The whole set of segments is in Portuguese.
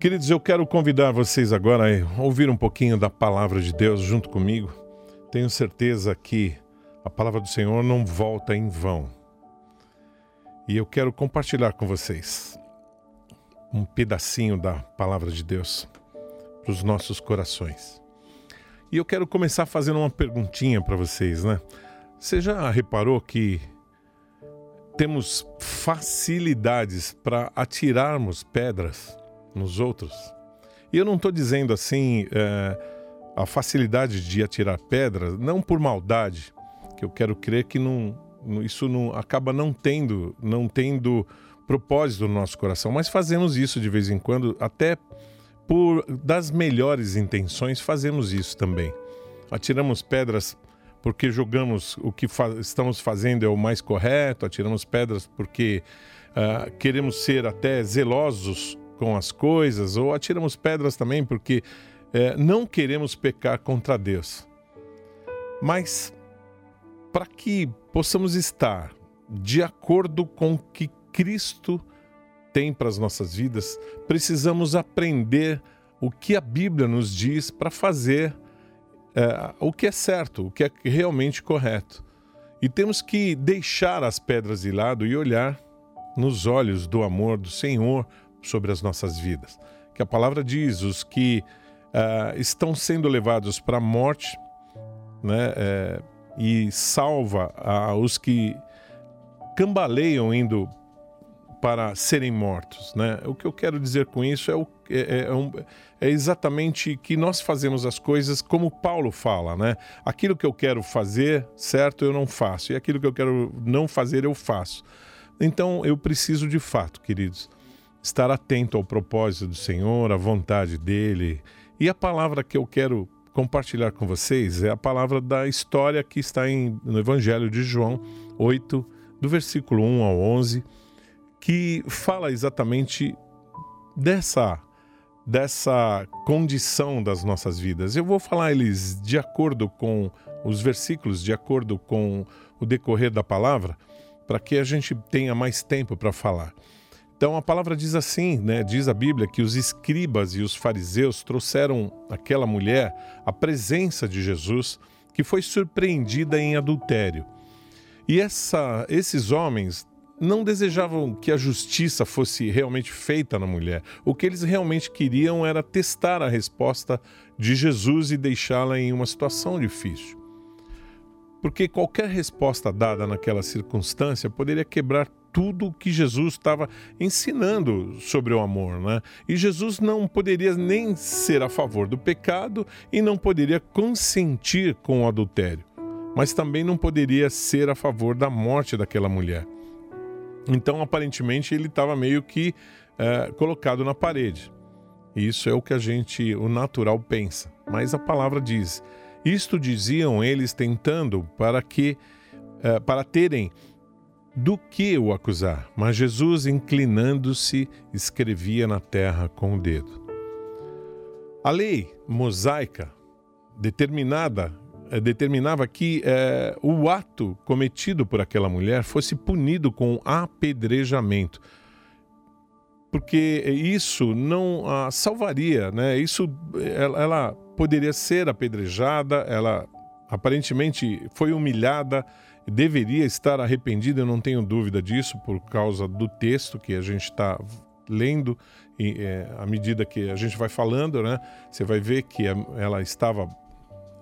Queridos, eu quero convidar vocês agora a ouvir um pouquinho da palavra de Deus junto comigo. Tenho certeza que a palavra do Senhor não volta em vão. E eu quero compartilhar com vocês um pedacinho da palavra de Deus para os nossos corações. E eu quero começar fazendo uma perguntinha para vocês, né? Você já reparou que temos facilidades para atirarmos pedras nos outros. E eu não estou dizendo assim é, a facilidade de atirar pedras, não por maldade, que eu quero crer que não, isso não acaba não tendo, não tendo propósito no nosso coração, mas fazemos isso de vez em quando, até por das melhores intenções fazemos isso também. Atiramos pedras porque julgamos o que fa estamos fazendo é o mais correto, atiramos pedras porque uh, queremos ser até zelosos com as coisas, ou atiramos pedras também porque é, não queremos pecar contra Deus. Mas para que possamos estar de acordo com o que Cristo tem para as nossas vidas, precisamos aprender o que a Bíblia nos diz para fazer é, o que é certo, o que é realmente correto. E temos que deixar as pedras de lado e olhar nos olhos do amor do Senhor sobre as nossas vidas. Que a palavra diz: os que uh, estão sendo levados para a morte, né, é, e salva uh, os que cambaleiam indo para serem mortos. Né? O que eu quero dizer com isso é, o, é, é, é, um, é, exatamente que nós fazemos as coisas como Paulo fala, né? Aquilo que eu quero fazer, certo, eu não faço, e aquilo que eu quero não fazer, eu faço. Então eu preciso de fato, queridos, estar atento ao propósito do Senhor, à vontade dele. E a palavra que eu quero compartilhar com vocês é a palavra da história que está em, no Evangelho de João 8, do versículo 1 ao 11, que fala exatamente dessa dessa condição das nossas vidas. Eu vou falar eles de acordo com os versículos, de acordo com o decorrer da palavra, para que a gente tenha mais tempo para falar. Então a palavra diz assim, né? Diz a Bíblia que os escribas e os fariseus trouxeram aquela mulher à presença de Jesus, que foi surpreendida em adultério. E essa, esses homens não desejavam que a justiça fosse realmente feita na mulher. O que eles realmente queriam era testar a resposta de Jesus e deixá-la em uma situação difícil. Porque qualquer resposta dada naquela circunstância poderia quebrar tudo que Jesus estava ensinando sobre o amor, né? E Jesus não poderia nem ser a favor do pecado e não poderia consentir com o adultério, mas também não poderia ser a favor da morte daquela mulher. Então, aparentemente, ele estava meio que é, colocado na parede. Isso é o que a gente, o natural, pensa. Mas a palavra diz: isto diziam eles tentando para que, é, para terem do que o acusar, mas Jesus, inclinando-se, escrevia na terra com o dedo. A lei mosaica determinada eh, determinava que eh, o ato cometido por aquela mulher fosse punido com apedrejamento, porque isso não a salvaria, né? Isso ela, ela poderia ser apedrejada, ela aparentemente foi humilhada deveria estar arrependido, eu não tenho dúvida disso, por causa do texto que a gente está lendo e é, à medida que a gente vai falando, né, você vai ver que ela estava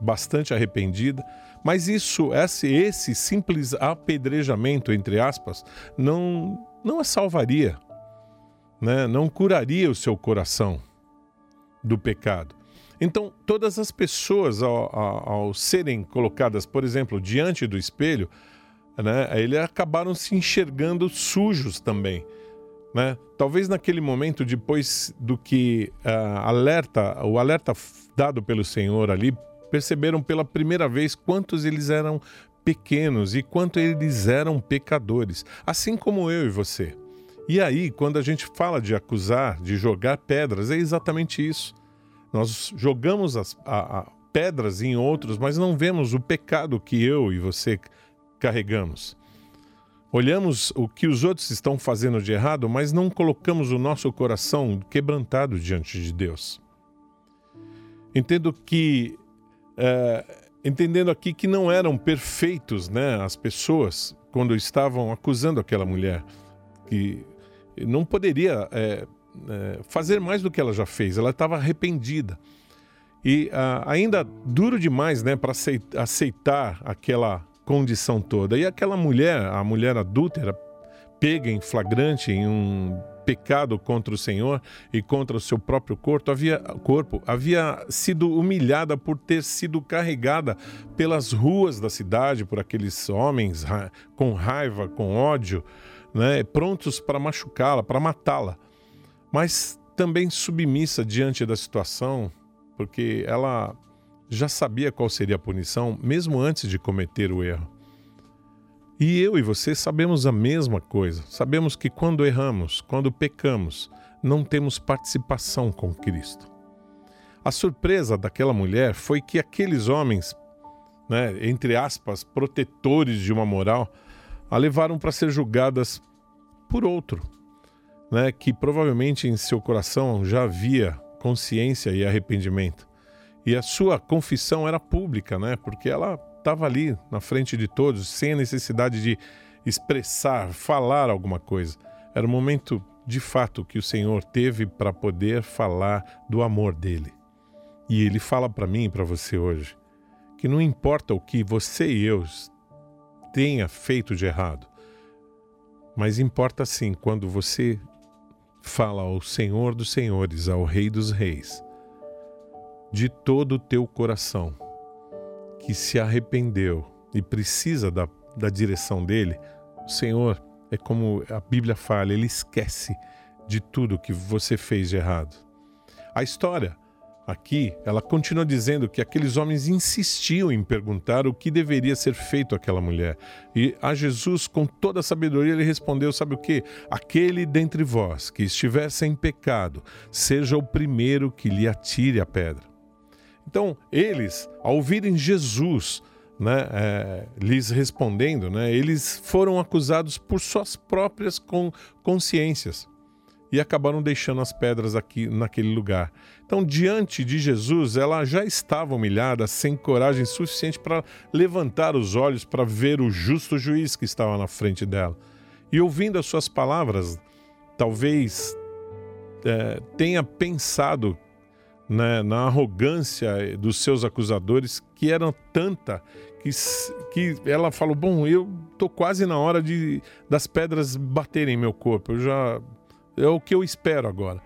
bastante arrependida. Mas isso, esse, esse simples apedrejamento, entre aspas, não, não a salvaria, né? não curaria o seu coração do pecado. Então, todas as pessoas, ao, ao, ao serem colocadas, por exemplo, diante do espelho, né, eles acabaram se enxergando sujos também. Né? Talvez naquele momento, depois do que uh, alerta, o alerta dado pelo Senhor ali, perceberam pela primeira vez quantos eles eram pequenos e quanto eles eram pecadores, assim como eu e você. E aí, quando a gente fala de acusar, de jogar pedras, é exatamente isso. Nós jogamos as a, a pedras em outros, mas não vemos o pecado que eu e você carregamos. Olhamos o que os outros estão fazendo de errado, mas não colocamos o nosso coração quebrantado diante de Deus. Entendo que, é, entendendo aqui que não eram perfeitos, né, as pessoas quando estavam acusando aquela mulher que não poderia é, é, fazer mais do que ela já fez. Ela estava arrependida e ah, ainda duro demais, né, para aceitar aquela condição toda. E aquela mulher, a mulher adúltera, pega em flagrante em um pecado contra o Senhor e contra o seu próprio corpo havia, corpo, havia sido humilhada por ter sido carregada pelas ruas da cidade por aqueles homens com raiva, com ódio, né, prontos para machucá-la, para matá-la, mas também submissa diante da situação, porque ela já sabia qual seria a punição, mesmo antes de cometer o erro. E eu e você sabemos a mesma coisa. Sabemos que quando erramos, quando pecamos, não temos participação com Cristo. A surpresa daquela mulher foi que aqueles homens, né, entre aspas, protetores de uma moral, a levaram para ser julgadas por outro, né, que provavelmente em seu coração já havia consciência e arrependimento. E a sua confissão era pública, né? Porque ela estava ali na frente de todos, sem a necessidade de expressar, falar alguma coisa. Era o momento de fato que o Senhor teve para poder falar do amor dele. E ele fala para mim e para você hoje que não importa o que você e eu tenha feito de errado, mas importa sim quando você fala ao Senhor dos Senhores, ao Rei dos Reis de todo o teu coração, que se arrependeu e precisa da, da direção dele, o Senhor, é como a Bíblia fala, ele esquece de tudo que você fez de errado. A história aqui, ela continua dizendo que aqueles homens insistiam em perguntar o que deveria ser feito àquela mulher. E a Jesus, com toda a sabedoria, ele respondeu: Sabe o que? Aquele dentre vós que estiver sem pecado, seja o primeiro que lhe atire a pedra. Então, eles, ao ouvirem Jesus né, é, lhes respondendo, né, eles foram acusados por suas próprias consciências e acabaram deixando as pedras aqui naquele lugar. Então, diante de Jesus, ela já estava humilhada, sem coragem suficiente para levantar os olhos para ver o justo juiz que estava na frente dela. E ouvindo as suas palavras, talvez é, tenha pensado né, na arrogância dos seus acusadores, que eram tanta que, que ela falou: Bom, eu tô quase na hora de das pedras baterem em meu corpo, eu já. É o que eu espero agora.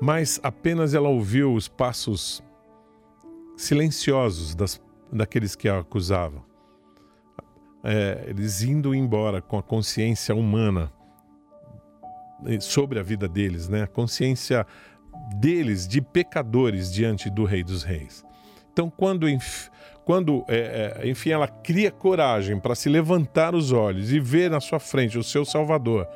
Mas apenas ela ouviu os passos silenciosos das, daqueles que a acusavam. É, eles indo embora com a consciência humana sobre a vida deles, né? A consciência deles de pecadores diante do Rei dos Reis. Então, quando, quando é, é, enfim, ela cria coragem para se levantar os olhos e ver na sua frente o seu Salvador,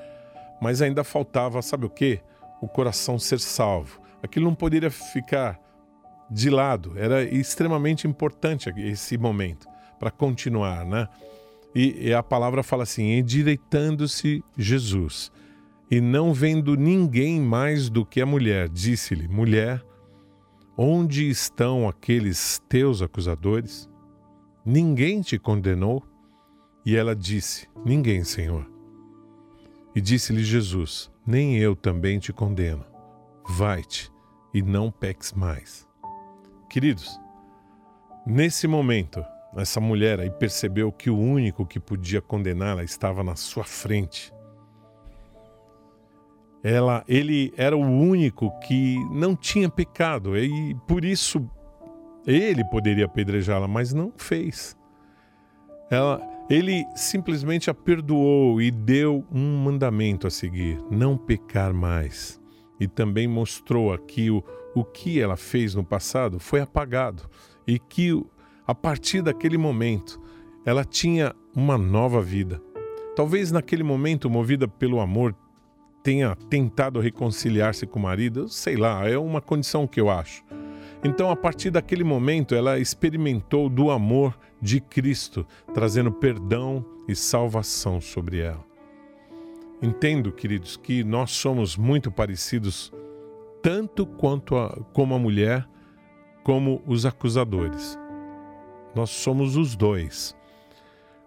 mas ainda faltava, sabe o que? O coração ser salvo. Aquilo não poderia ficar de lado, era extremamente importante esse momento para continuar, né? E, e, a palavra fala assim: endireitando-se Jesus e não vendo ninguém mais do que a mulher, disse-lhe: Mulher, onde estão aqueles teus acusadores? Ninguém te condenou? E ela disse: Ninguém, Senhor. E disse-lhe Jesus: Nem eu também te condeno. Vai-te e não peques mais. Queridos, nesse momento, essa mulher aí percebeu que o único que podia condená-la estava na sua frente ela, ele era o único que não tinha pecado e por isso ele poderia apedrejá-la, mas não fez. Ela, ele simplesmente a perdoou e deu um mandamento a seguir: não pecar mais. E também mostrou aqui o, o que ela fez no passado foi apagado e que a partir daquele momento ela tinha uma nova vida. Talvez naquele momento, movida pelo amor, tenha tentado reconciliar-se com o marido, sei lá, é uma condição que eu acho. Então, a partir daquele momento, ela experimentou do amor de Cristo, trazendo perdão e salvação sobre ela. Entendo, queridos, que nós somos muito parecidos, tanto quanto a, como a mulher, como os acusadores. Nós somos os dois.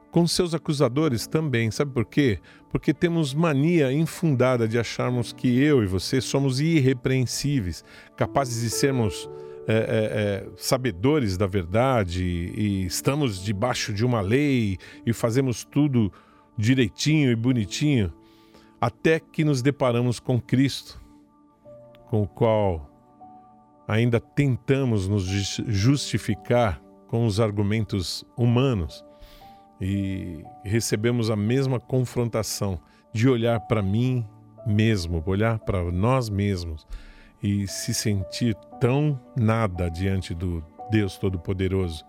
Com seus acusadores também, sabe por quê? Porque temos mania infundada de acharmos que eu e você somos irrepreensíveis, capazes de sermos é, é, é, sabedores da verdade e estamos debaixo de uma lei e fazemos tudo direitinho e bonitinho até que nos deparamos com Cristo, com o qual ainda tentamos nos justificar com os argumentos humanos e recebemos a mesma confrontação de olhar para mim mesmo, olhar para nós mesmos e se sentir tão nada diante do Deus Todo-Poderoso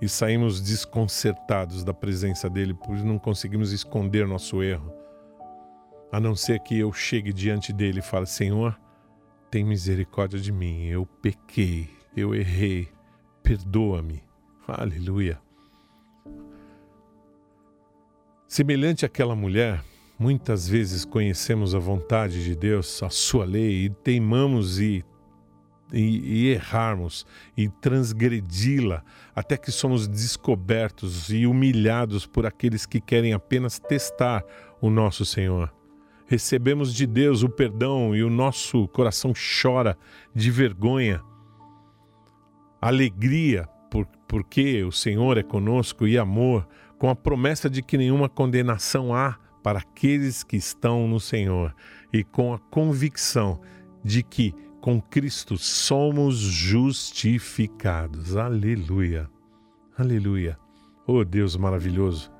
e saímos desconcertados da presença dele, pois não conseguimos esconder nosso erro a não ser que eu chegue diante dele e fale: Senhor, tem misericórdia de mim, eu pequei, eu errei, perdoa-me. Aleluia. Semelhante àquela mulher, muitas vezes conhecemos a vontade de Deus, a sua lei, e teimamos e, e, e errarmos e transgredi-la, até que somos descobertos e humilhados por aqueles que querem apenas testar o nosso Senhor. Recebemos de Deus o perdão e o nosso coração chora de vergonha, alegria, por, porque o Senhor é conosco e amor, com a promessa de que nenhuma condenação há para aqueles que estão no Senhor e com a convicção de que com Cristo somos justificados. Aleluia. Aleluia. Oh Deus maravilhoso.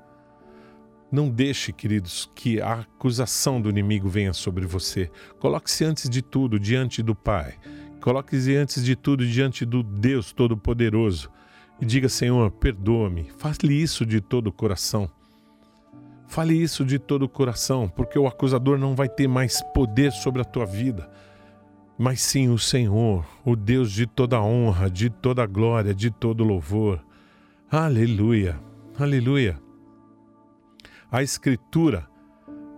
Não deixe, queridos, que a acusação do inimigo venha sobre você. Coloque-se antes de tudo diante do Pai. Coloque-se antes de tudo diante do Deus Todo-Poderoso. E diga, Senhor, perdoa-me. Fale isso de todo o coração. Fale isso de todo o coração, porque o acusador não vai ter mais poder sobre a tua vida, mas sim o Senhor, o Deus de toda honra, de toda glória, de todo louvor. Aleluia, aleluia. A Escritura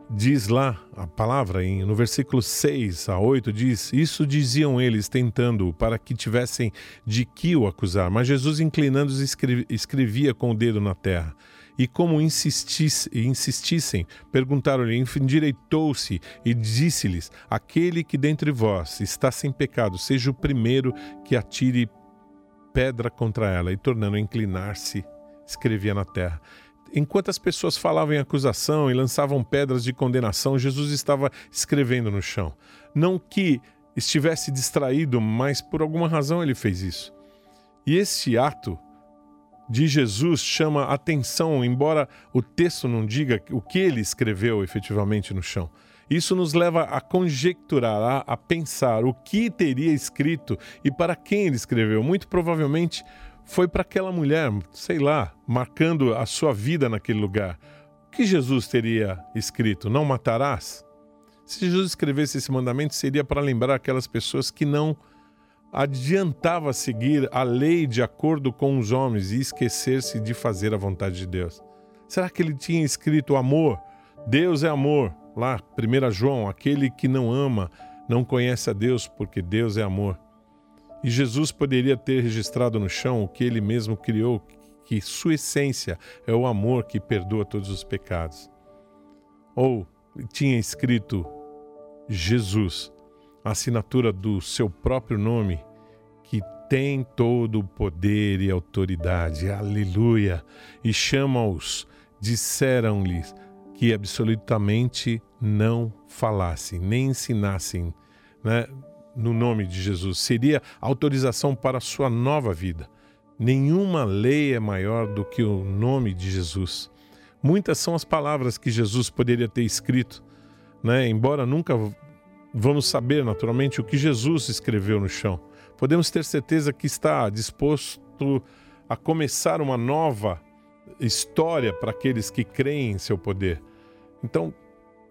diz lá, a palavra em, no versículo 6 a 8 diz: Isso diziam eles, tentando para que tivessem de que o acusar. Mas Jesus, inclinando-se, escrevia com o dedo na terra. E como insistisse, insistissem, perguntaram-lhe, endireitou-se e disse-lhes: Aquele que dentre vós está sem pecado, seja o primeiro que atire pedra contra ela. E tornando a inclinar-se, escrevia na terra. Enquanto as pessoas falavam em acusação e lançavam pedras de condenação, Jesus estava escrevendo no chão. Não que estivesse distraído, mas por alguma razão ele fez isso. E esse ato de Jesus chama atenção, embora o texto não diga o que ele escreveu efetivamente no chão. Isso nos leva a conjecturar, a, a pensar o que teria escrito e para quem ele escreveu. Muito provavelmente foi para aquela mulher, sei lá, marcando a sua vida naquele lugar. O que Jesus teria escrito? Não matarás? Se Jesus escrevesse esse mandamento, seria para lembrar aquelas pessoas que não adiantava seguir a lei de acordo com os homens e esquecer-se de fazer a vontade de Deus. Será que ele tinha escrito amor? Deus é amor. Lá, 1 João, aquele que não ama não conhece a Deus, porque Deus é amor. E Jesus poderia ter registrado no chão o que ele mesmo criou, que sua essência é o amor que perdoa todos os pecados. Ou tinha escrito Jesus, a assinatura do seu próprio nome, que tem todo o poder e autoridade. Aleluia! E chama-os, disseram-lhes que absolutamente não falassem, nem ensinassem, né? no nome de Jesus, seria autorização para a sua nova vida. Nenhuma lei é maior do que o nome de Jesus. Muitas são as palavras que Jesus poderia ter escrito, né? embora nunca vamos saber naturalmente o que Jesus escreveu no chão. Podemos ter certeza que está disposto a começar uma nova história para aqueles que creem em seu poder. Então,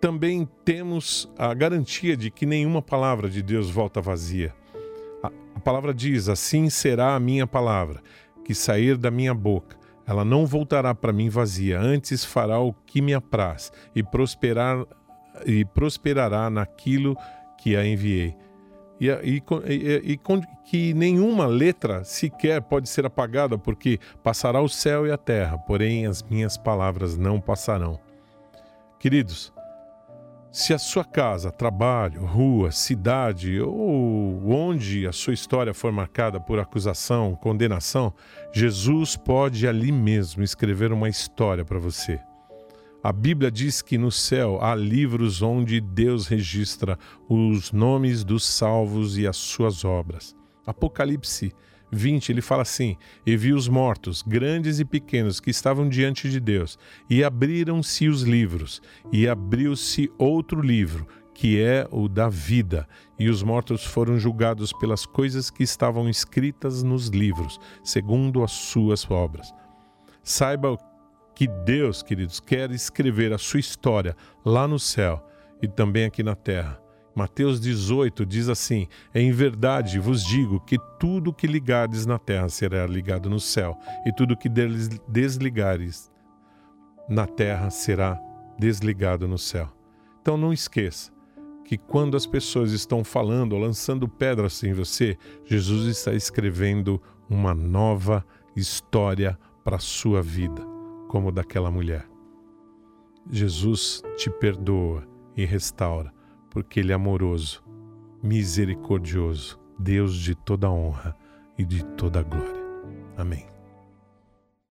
também temos a garantia de que nenhuma palavra de Deus volta vazia. A, palavra diz: Assim será a minha palavra, que sair da minha boca. Ela não voltará para mim vazia, antes fará o que me apraz e prosperar e prosperará naquilo que a enviei. E, e, e, e, que nenhuma letra sequer pode ser apagada, porque passará o céu e a terra, porém as minhas palavras não passarão. Queridos, se a sua casa, trabalho, rua, cidade ou onde a sua história for marcada por acusação, condenação, Jesus pode ali mesmo escrever uma história para você. A Bíblia diz que no céu há livros onde Deus registra os nomes dos salvos e as suas obras. Apocalipse 20, ele fala assim: E vi os mortos, grandes e pequenos, que estavam diante de Deus, e abriram-se os livros, e abriu-se outro livro, que é o da vida, e os mortos foram julgados pelas coisas que estavam escritas nos livros, segundo as suas obras. Saiba que Deus, queridos, quer escrever a sua história lá no céu e também aqui na terra. Mateus 18 diz assim: Em verdade vos digo que tudo que ligardes na terra será ligado no céu, e tudo que desligares na terra será desligado no céu. Então não esqueça que quando as pessoas estão falando ou lançando pedras em você, Jesus está escrevendo uma nova história para a sua vida, como daquela mulher. Jesus te perdoa e restaura porque Ele é amoroso, misericordioso, Deus de toda honra e de toda glória. Amém.